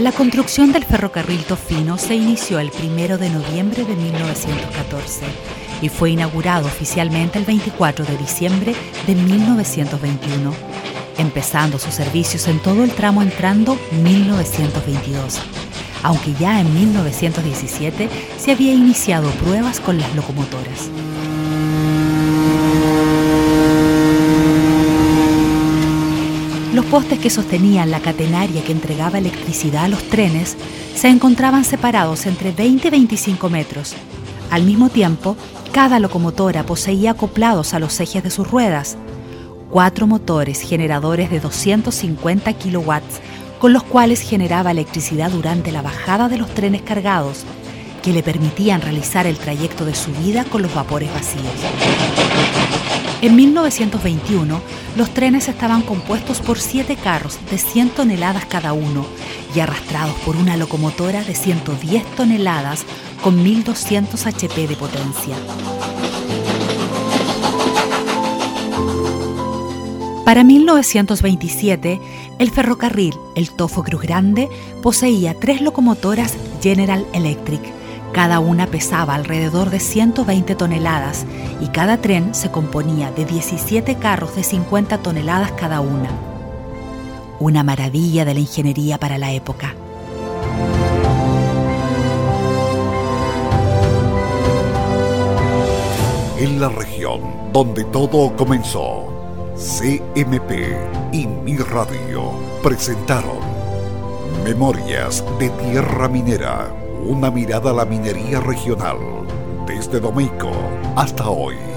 La construcción del ferrocarril Tofino se inició el 1 de noviembre de 1914 y fue inaugurado oficialmente el 24 de diciembre de 1921, empezando sus servicios en todo el tramo entrando 1922, aunque ya en 1917 se había iniciado pruebas con las locomotoras. Los postes que sostenían la catenaria que entregaba electricidad a los trenes se encontraban separados entre 20 y 25 metros. Al mismo tiempo, cada locomotora poseía acoplados a los ejes de sus ruedas cuatro motores generadores de 250 kilowatts con los cuales generaba electricidad durante la bajada de los trenes cargados que le permitían realizar el trayecto de subida con los vapores vacíos. En 1921, los trenes estaban compuestos por siete carros de 100 toneladas cada uno y arrastrados por una locomotora de 110 toneladas con 1200 HP de potencia. Para 1927, el ferrocarril El Tofo Cruz Grande poseía tres locomotoras General Electric cada una pesaba alrededor de 120 toneladas y cada tren se componía de 17 carros de 50 toneladas cada una. Una maravilla de la ingeniería para la época. En la región donde todo comenzó, CMP y Mi Radio presentaron Memorias de Tierra Minera una mirada a la minería regional, desde Domeico hasta hoy.